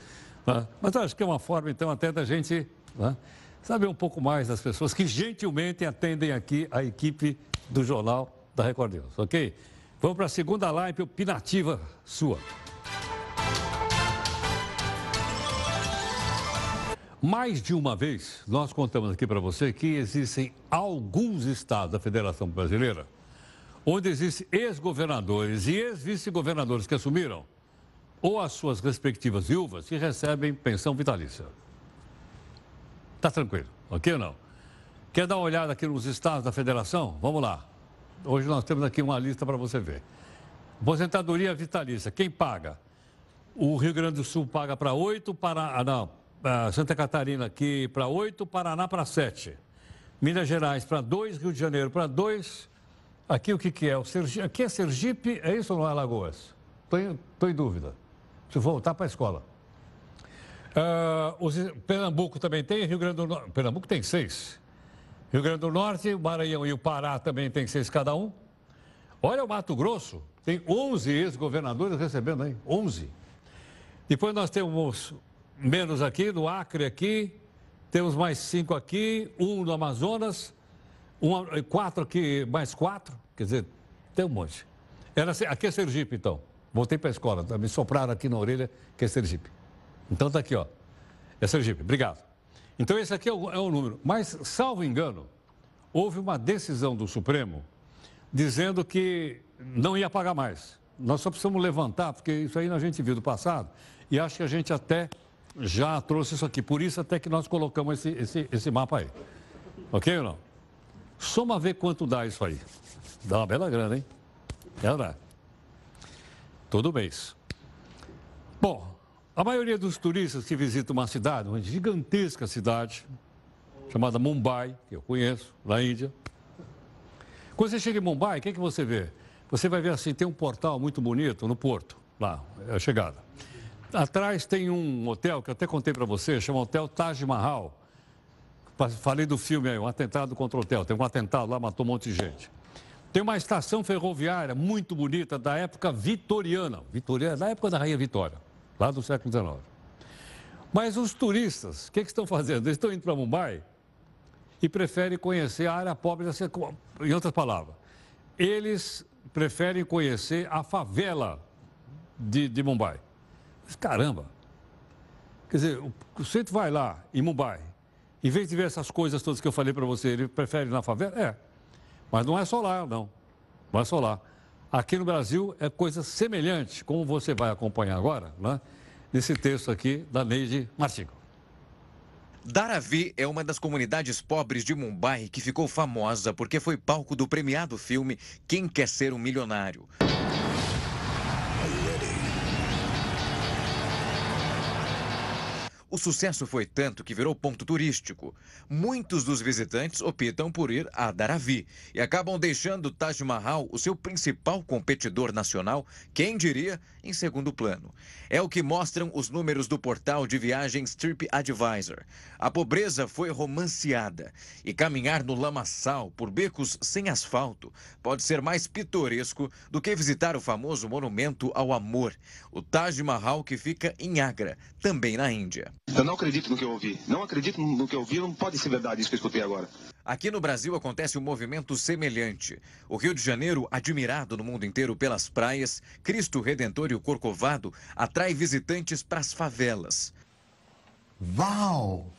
Né? Mas acho que é uma forma, então, até da gente né, saber um pouco mais das pessoas que gentilmente atendem aqui a equipe do Jornal da Record News, ok? Vamos para a segunda live opinativa sua. Mais de uma vez, nós contamos aqui para você que existem alguns estados da Federação Brasileira onde existem ex-governadores e ex-vice-governadores que assumiram ou as suas respectivas viúvas que recebem pensão vitalícia. Tá tranquilo, ok ou não? Quer dar uma olhada aqui nos estados da federação? Vamos lá. Hoje nós temos aqui uma lista para você ver. Aposentadoria vitalícia, quem paga? O Rio Grande do Sul paga para oito, para. Ah, não, Santa Catarina aqui para 8, Paraná para 7. Minas Gerais para 2, Rio de Janeiro para 2. Aqui o que, que é? O Sergipe, aqui é Sergipe, é isso ou não é Alagoas? Estou em dúvida. Se voltar para a escola. Uh, os, Pernambuco também tem, Rio Grande do Norte. Pernambuco tem seis. Rio Grande do Norte, o Maranhão e o Pará também tem seis cada um. Olha o Mato Grosso, tem 11 ex-governadores recebendo aí, 11. Depois nós temos menos aqui, no Acre aqui, temos mais cinco aqui, um no Amazonas, um, quatro aqui, mais quatro, quer dizer, tem um monte. Era, aqui é Sergipe, então. Voltei para a escola, me sopraram aqui na orelha que é Sergipe. Então está aqui, ó. É Sergipe, obrigado. Então esse aqui é o, é o número. Mas, salvo engano, houve uma decisão do Supremo dizendo que não ia pagar mais. Nós só precisamos levantar, porque isso aí a gente viu do passado, e acho que a gente até já trouxe isso aqui. Por isso até que nós colocamos esse, esse, esse mapa aí. Ok ou não? Soma ver quanto dá isso aí. Dá uma bela grana, hein? É, dá. Todo mês. Bom, a maioria dos turistas que visitam uma cidade, uma gigantesca cidade, chamada Mumbai, que eu conheço, na Índia. Quando você chega em Mumbai, o que, é que você vê? Você vai ver assim, tem um portal muito bonito no porto, lá, é a chegada. Atrás tem um hotel que eu até contei para você, chama Hotel Taj Mahal. Falei do filme aí, um atentado contra o hotel. Tem um atentado lá, matou um monte de gente. Tem uma estação ferroviária muito bonita da época vitoriana. Vitoriana, da época da Rainha Vitória, lá do século XIX. Mas os turistas, o que, que estão fazendo? Eles estão indo para Mumbai e preferem conhecer a área pobre, em outras palavras, eles preferem conhecer a favela de, de Mumbai. Caramba! Quer dizer, o, centro vai lá, em Mumbai, em vez de ver essas coisas todas que eu falei para você, ele prefere na favela? É. Mas não é só lá, não. Não é só lá. Aqui no Brasil é coisa semelhante, como você vai acompanhar agora, né? nesse texto aqui da Neide Martinho. Dharavi é uma das comunidades pobres de Mumbai que ficou famosa porque foi palco do premiado filme Quem Quer Ser um Milionário. O sucesso foi tanto que virou ponto turístico. Muitos dos visitantes optam por ir a Dharavi e acabam deixando Taj Mahal, o seu principal competidor nacional, quem diria, em segundo plano. É o que mostram os números do portal de viagens TripAdvisor. A pobreza foi romanceada e caminhar no lamaçal por becos sem asfalto pode ser mais pitoresco do que visitar o famoso monumento ao amor, o Taj Mahal que fica em Agra, também na Índia. Eu não acredito no que eu ouvi. Não acredito no que eu ouvi. Não pode ser verdade isso que eu escutei agora. Aqui no Brasil acontece um movimento semelhante. O Rio de Janeiro, admirado no mundo inteiro pelas praias, Cristo Redentor e o Corcovado, atrai visitantes para as favelas. Uau!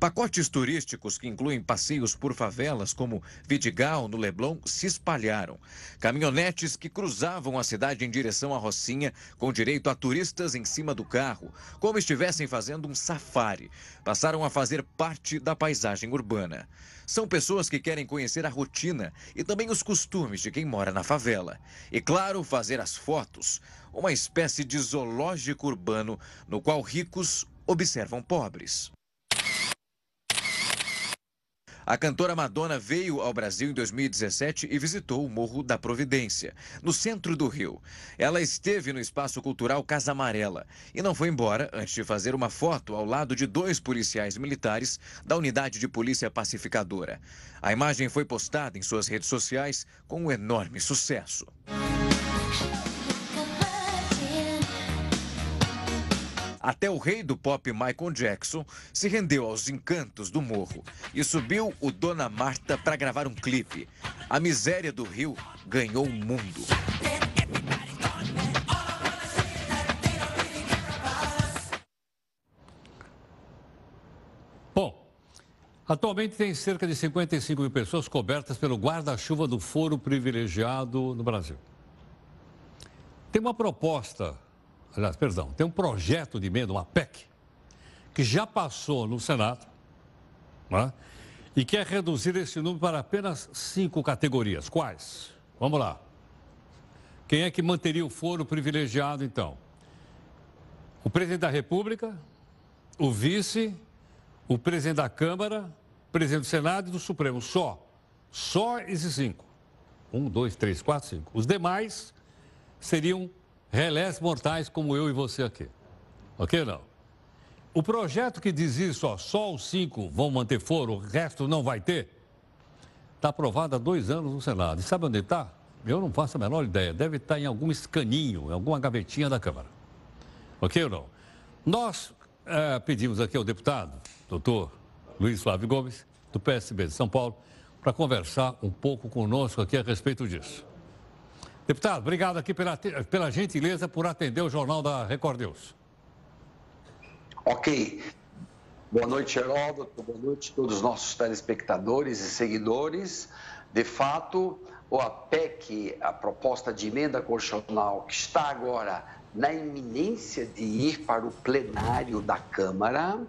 Pacotes turísticos que incluem passeios por favelas como Vidigal, no Leblon, se espalharam. Caminhonetes que cruzavam a cidade em direção à Rocinha, com direito a turistas em cima do carro, como estivessem fazendo um safari, passaram a fazer parte da paisagem urbana. São pessoas que querem conhecer a rotina e também os costumes de quem mora na favela. E, claro, fazer as fotos. Uma espécie de zoológico urbano no qual ricos observam pobres. A cantora Madonna veio ao Brasil em 2017 e visitou o Morro da Providência, no centro do Rio. Ela esteve no espaço cultural Casa Amarela e não foi embora antes de fazer uma foto ao lado de dois policiais militares da unidade de polícia pacificadora. A imagem foi postada em suas redes sociais com um enorme sucesso. Até o rei do pop Michael Jackson se rendeu aos encantos do morro e subiu o Dona Marta para gravar um clipe. A miséria do Rio ganhou o mundo. Bom, atualmente tem cerca de 55 mil pessoas cobertas pelo guarda-chuva do foro privilegiado no Brasil. Tem uma proposta aliás, perdão, tem um projeto de emenda, uma PEC, que já passou no Senado, né? e quer reduzir esse número para apenas cinco categorias. Quais? Vamos lá. Quem é que manteria o foro privilegiado, então? O presidente da República, o vice, o presidente da Câmara, o presidente do Senado e do Supremo. Só. Só esses cinco. Um, dois, três, quatro, cinco. Os demais seriam relés mortais como eu e você aqui. Ok não? O projeto que diz isso, ó, só os cinco vão manter foro, o resto não vai ter, está aprovado há dois anos no Senado. E sabe onde está? Eu não faço a menor ideia. Deve estar em algum escaninho, em alguma gavetinha da Câmara. Ok ou não? Nós é, pedimos aqui ao deputado, doutor Luiz Flávio Gomes, do PSB de São Paulo, para conversar um pouco conosco aqui a respeito disso. Deputado, obrigado aqui pela, pela gentileza por atender o Jornal da Record News. Ok. Boa noite, Geraldo. Boa noite a todos os nossos telespectadores e seguidores. De fato, a PEC, a proposta de emenda constitucional, que está agora na iminência de ir para o plenário da Câmara,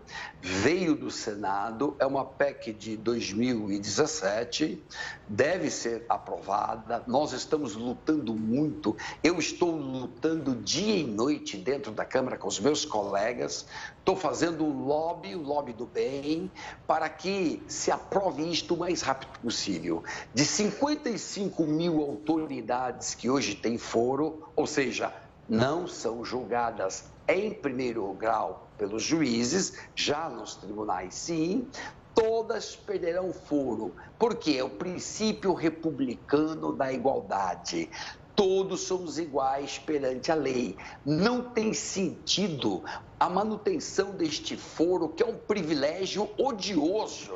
veio do Senado, é uma PEC de 2017, deve ser aprovada. Nós estamos lutando muito, eu estou lutando dia e noite dentro da Câmara com os meus colegas, estou fazendo o lobby, o lobby do bem, para que se aprove isto o mais rápido possível. De 55 mil autoridades que hoje têm foro, ou seja, não são julgadas em primeiro grau pelos juízes, já nos tribunais sim, todas perderão foro, porque é o princípio republicano da igualdade. todos somos iguais perante a lei. Não tem sentido a manutenção deste foro, que é um privilégio odioso,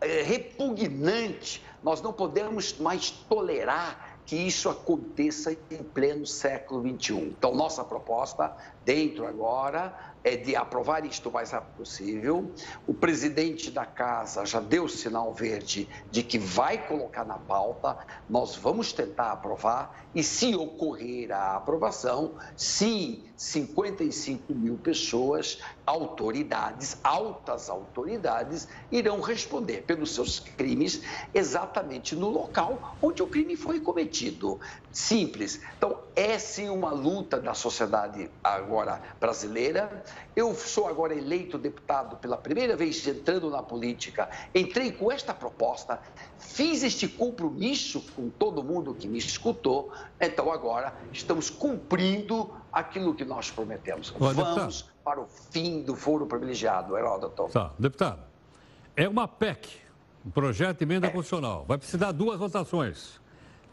é, repugnante. Nós não podemos mais tolerar que isso aconteça em pleno século XXI. Então, nossa proposta, dentro agora, é de aprovar isto o mais rápido possível. O presidente da casa já deu sinal verde de que vai colocar na pauta. Nós vamos tentar aprovar e, se ocorrer a aprovação, sim, 55 mil pessoas, autoridades, altas autoridades, irão responder pelos seus crimes exatamente no local onde o crime foi cometido. Simples. Então, é sim uma luta da sociedade agora brasileira. Eu sou agora eleito deputado pela primeira vez entrando na política. Entrei com esta proposta, fiz este compromisso com todo mundo que me escutou. Então, agora estamos cumprindo aquilo que nós prometemos. Vamos deputado. para o fim do foro privilegiado, Heródoto. Tá, deputado. É uma PEC, um projeto de emenda é. constitucional. Vai precisar duas votações.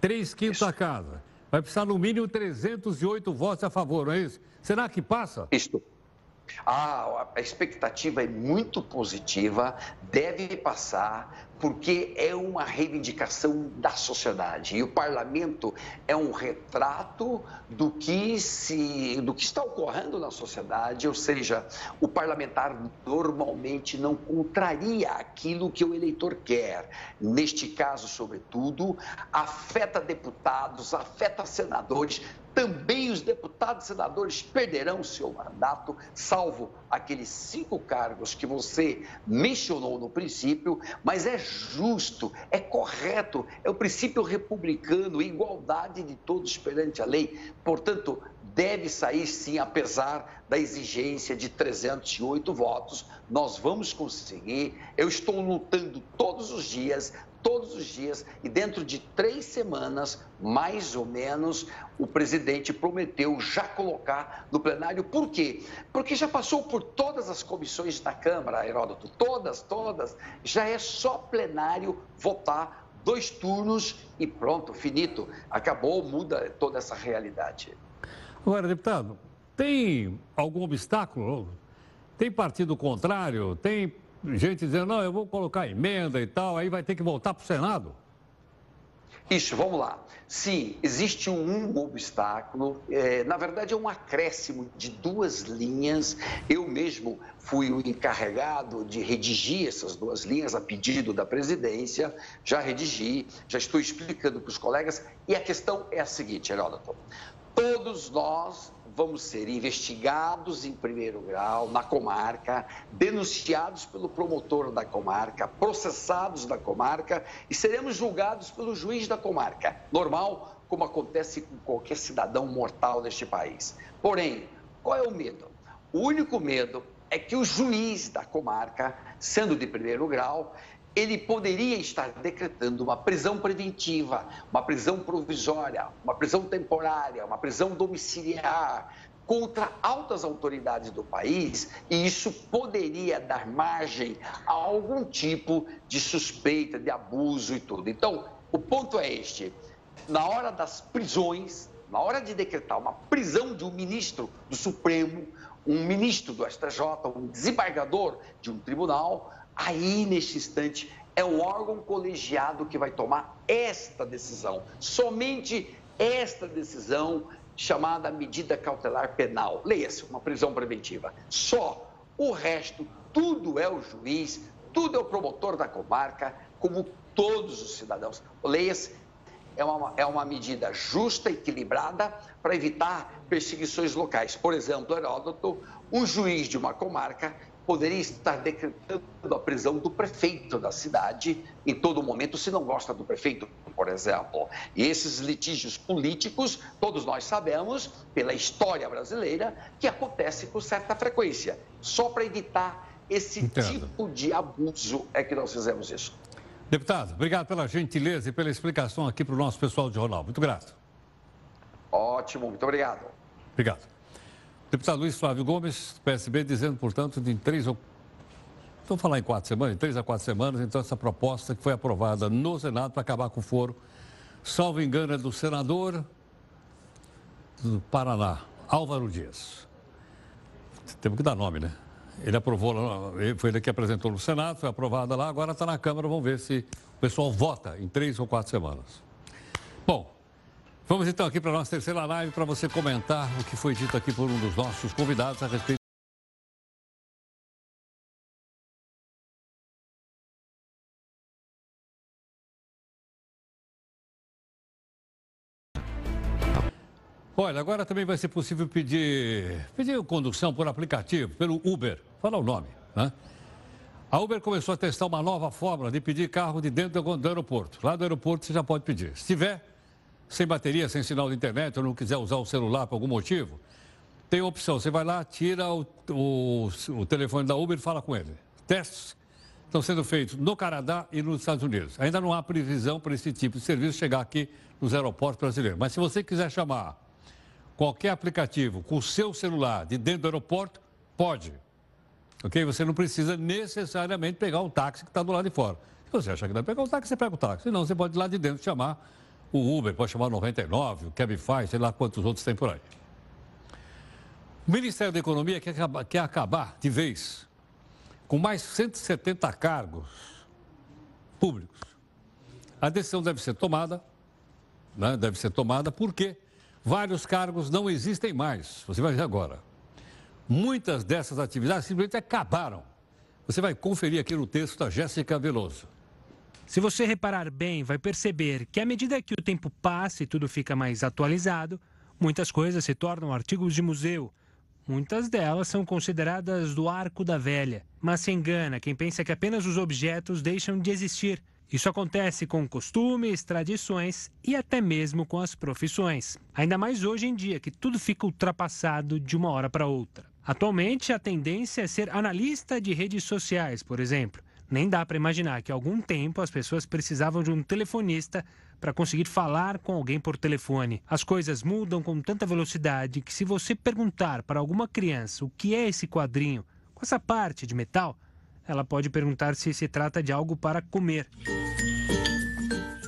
Três quintos da casa. Vai precisar no mínimo 308 votos a favor, não é isso? Será que passa? Isto. Ah, a expectativa é muito positiva, deve passar, porque é uma reivindicação da sociedade. E o parlamento é um retrato do que, se, do que está ocorrendo na sociedade, ou seja, o parlamentar normalmente não contraria aquilo que o eleitor quer. Neste caso, sobretudo, afeta deputados, afeta senadores, também os deputados e senadores perderão seu mandato, salvo aqueles cinco cargos que você mencionou no princípio, mas é justo, é correto, é o princípio republicano, igualdade de todos perante a lei. Portanto, deve sair sim, apesar da exigência de 308 votos. Nós vamos conseguir. Eu estou lutando todos os dias, todos os dias, e dentro de três semanas, mais ou menos, o presidente prometeu já colocar no plenário. Por quê? Porque já passou por todas as comissões da Câmara, Heródoto, todas, todas. Já é só plenário votar dois turnos e pronto, finito. Acabou, muda toda essa realidade. Agora, deputado, tem algum obstáculo? Tem partido contrário? Tem gente dizendo, não, eu vou colocar emenda e tal, aí vai ter que voltar para o Senado? Isso, vamos lá. Sim, existe um obstáculo, é, na verdade é um acréscimo de duas linhas. Eu mesmo fui o encarregado de redigir essas duas linhas a pedido da presidência, já redigi, já estou explicando para os colegas. E a questão é a seguinte, Heródoto: todos nós vamos ser investigados em primeiro grau na comarca, denunciados pelo promotor da comarca, processados da comarca e seremos julgados pelo juiz da comarca. Normal, como acontece com qualquer cidadão mortal deste país. Porém, qual é o medo? O único medo é que o juiz da comarca, sendo de primeiro grau, ele poderia estar decretando uma prisão preventiva, uma prisão provisória, uma prisão temporária, uma prisão domiciliar contra altas autoridades do país e isso poderia dar margem a algum tipo de suspeita, de abuso e tudo. Então, o ponto é este: na hora das prisões, na hora de decretar uma prisão de um ministro do Supremo, um ministro do STJ, um desembargador de um tribunal, Aí, neste instante, é o órgão colegiado que vai tomar esta decisão. Somente esta decisão, chamada medida cautelar penal. Leia-se, uma prisão preventiva. Só. O resto, tudo é o juiz, tudo é o promotor da comarca, como todos os cidadãos. Leia-se, é uma, é uma medida justa, equilibrada, para evitar perseguições locais. Por exemplo, Heródoto, um juiz de uma comarca poderia estar decretando a prisão do prefeito da cidade em todo momento, se não gosta do prefeito, por exemplo. E esses litígios políticos, todos nós sabemos, pela história brasileira, que acontece com certa frequência. Só para evitar esse Entendo. tipo de abuso é que nós fizemos isso. Deputado, obrigado pela gentileza e pela explicação aqui para o nosso pessoal de jornal. Muito grato. Ótimo, muito obrigado. Obrigado. Deputado Luiz Flávio Gomes, PSB, dizendo, portanto, de três ou. Vamos falar em quatro semanas, em três a quatro semanas, então, essa proposta que foi aprovada no Senado para acabar com o foro, salvo engano, é do senador do Paraná, Álvaro Dias. Temos que dar nome, né? Ele aprovou, foi ele que apresentou no Senado, foi aprovada lá, agora está na Câmara, vamos ver se o pessoal vota em três ou quatro semanas. Bom, vamos então aqui para a nossa terceira live para você comentar o que foi dito aqui por um dos nossos convidados a respeito. Olha, agora também vai ser possível pedir, pedir condução por aplicativo, pelo Uber. Fala o nome, né? A Uber começou a testar uma nova fórmula de pedir carro de dentro do aeroporto. Lá do aeroporto você já pode pedir. Se tiver sem bateria, sem sinal de internet, ou não quiser usar o celular por algum motivo, tem opção. Você vai lá, tira o, o, o telefone da Uber e fala com ele. Testes estão sendo feitos no Canadá e nos Estados Unidos. Ainda não há previsão para esse tipo de serviço chegar aqui nos aeroportos brasileiros. Mas se você quiser chamar qualquer aplicativo com o seu celular de dentro do aeroporto, pode. Ok? Você não precisa necessariamente pegar o táxi que está do lado de fora. Se você achar que deve pegar o táxi, você pega o táxi. Não, você pode ir lá de dentro chamar o Uber, pode chamar o 99, o Cabify, sei lá quantos outros tem por aí. O Ministério da Economia quer acabar, quer acabar de vez com mais 170 cargos públicos. A decisão deve ser tomada, né? deve ser tomada porque Vários cargos não existem mais. Você vai ver agora. Muitas dessas atividades simplesmente acabaram. Você vai conferir aqui no texto da Jéssica Veloso. Se você reparar bem, vai perceber que à medida que o tempo passa e tudo fica mais atualizado, muitas coisas se tornam artigos de museu. Muitas delas são consideradas do arco da velha. Mas se engana quem pensa que apenas os objetos deixam de existir isso acontece com costumes, tradições e até mesmo com as profissões. Ainda mais hoje em dia, que tudo fica ultrapassado de uma hora para outra. Atualmente, a tendência é ser analista de redes sociais, por exemplo. Nem dá para imaginar que há algum tempo as pessoas precisavam de um telefonista para conseguir falar com alguém por telefone. As coisas mudam com tanta velocidade que, se você perguntar para alguma criança o que é esse quadrinho com essa parte de metal, ela pode perguntar se se trata de algo para comer.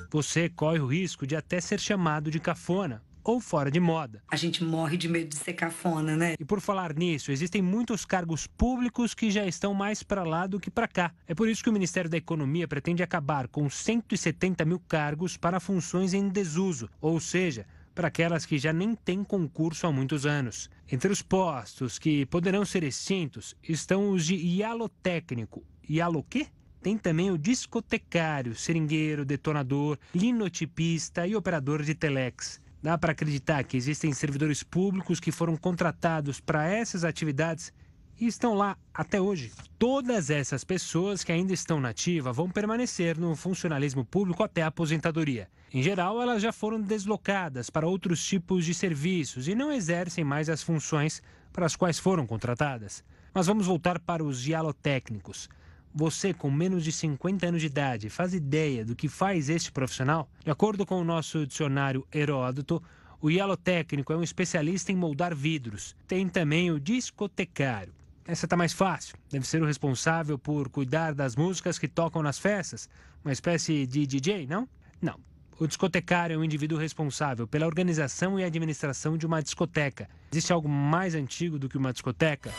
Você corre o risco de até ser chamado de cafona ou fora de moda. A gente morre de medo de ser cafona, né? E por falar nisso, existem muitos cargos públicos que já estão mais para lá do que para cá. É por isso que o Ministério da Economia pretende acabar com 170 mil cargos para funções em desuso, ou seja, para aquelas que já nem têm concurso há muitos anos. Entre os postos que poderão ser extintos estão os de ialotécnico. Ialo quê? Tem também o discotecário, seringueiro, detonador, linotipista e operador de telex. Dá para acreditar que existem servidores públicos que foram contratados para essas atividades e estão lá até hoje. Todas essas pessoas que ainda estão nativa vão permanecer no funcionalismo público até a aposentadoria. Em geral, elas já foram deslocadas para outros tipos de serviços e não exercem mais as funções para as quais foram contratadas. Mas vamos voltar para os dialotécnicos. Você, com menos de 50 anos de idade, faz ideia do que faz este profissional? De acordo com o nosso dicionário Heródoto, o hialotécnico é um especialista em moldar vidros. Tem também o discotecário. Essa tá mais fácil. Deve ser o responsável por cuidar das músicas que tocam nas festas. Uma espécie de DJ, não? Não. O discotecário é o indivíduo responsável pela organização e administração de uma discoteca. Existe algo mais antigo do que uma discoteca?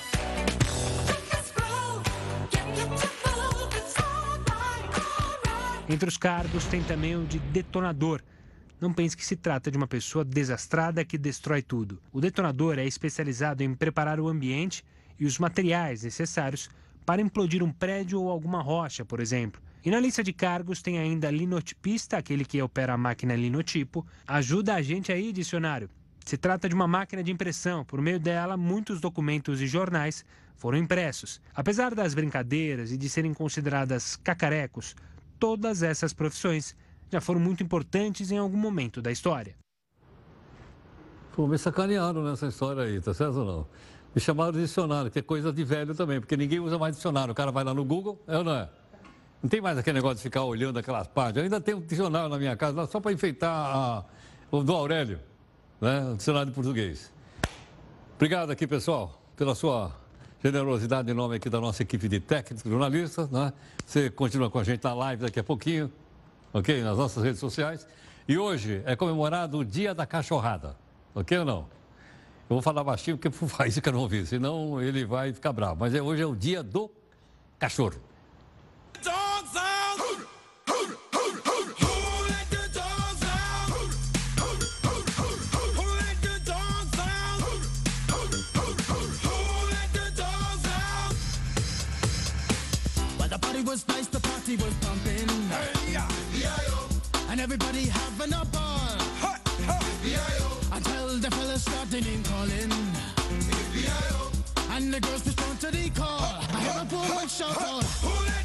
Entre os cargos tem também o de detonador. Não pense que se trata de uma pessoa desastrada que destrói tudo. O detonador é especializado em preparar o ambiente e os materiais necessários para implodir um prédio ou alguma rocha, por exemplo. E na lista de cargos tem ainda linotipista, aquele que opera a máquina linotipo. Ajuda a gente aí, dicionário. Se trata de uma máquina de impressão. Por meio dela, muitos documentos e jornais foram impressos. Apesar das brincadeiras e de serem consideradas cacarecos, todas essas profissões já foram muito importantes em algum momento da história. Pô, me sacanearam nessa história aí, tá certo ou não? Me chamaram de dicionário, que é coisa de velho também, porque ninguém usa mais dicionário. O cara vai lá no Google, é ou não é? Não tem mais aquele negócio de ficar olhando aquelas páginas. Eu ainda tenho um dicionário na minha casa, só para enfeitar a, o do Aurélio, né? o dicionário de português. Obrigado aqui, pessoal, pela sua generosidade em nome aqui da nossa equipe de técnicos, jornalistas. Né? Você continua com a gente na live daqui a pouquinho, ok? Nas nossas redes sociais. E hoje é comemorado o Dia da Cachorrada, ok ou não? Eu vou falar baixinho porque o Faísca não ouvir, senão ele vai ficar bravo. Mas é, hoje é o dia do cachorro. Was nice, the party was pumping. Hey, yeah. And everybody having a ball. Ha, ha. Until the fellas started in calling. And the girls respond to the call. I hear a woman shout out.